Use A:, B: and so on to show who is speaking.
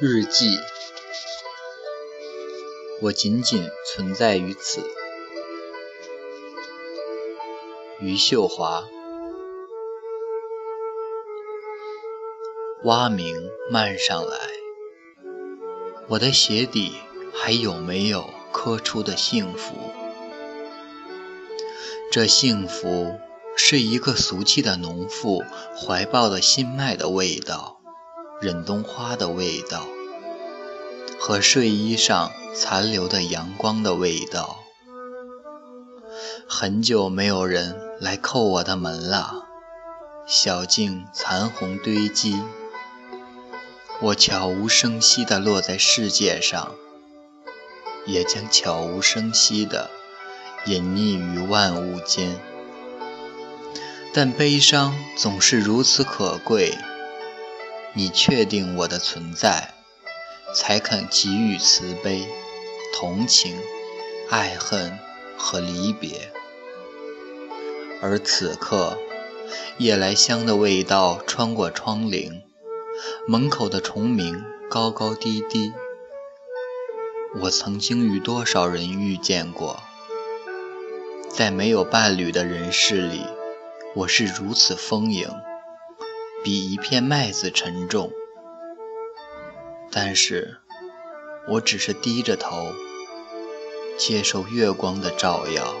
A: 日记，我仅仅存在于此。余秀华，蛙鸣漫上来，我的鞋底还有没有磕出的幸福？这幸福是一个俗气的农妇怀抱的新麦的味道。忍冬花的味道，和睡衣上残留的阳光的味道。很久没有人来叩我的门了，小径残红堆积，我悄无声息地落在世界上，也将悄无声息地隐匿于万物间。但悲伤总是如此可贵。你确定我的存在，才肯给予慈悲、同情、爱恨和离别。而此刻，夜来香的味道穿过窗棂，门口的虫鸣高高低低。我曾经与多少人遇见过，在没有伴侣的人世里，我是如此丰盈。比一片麦子沉重，但是我只是低着头，接受月光的照耀。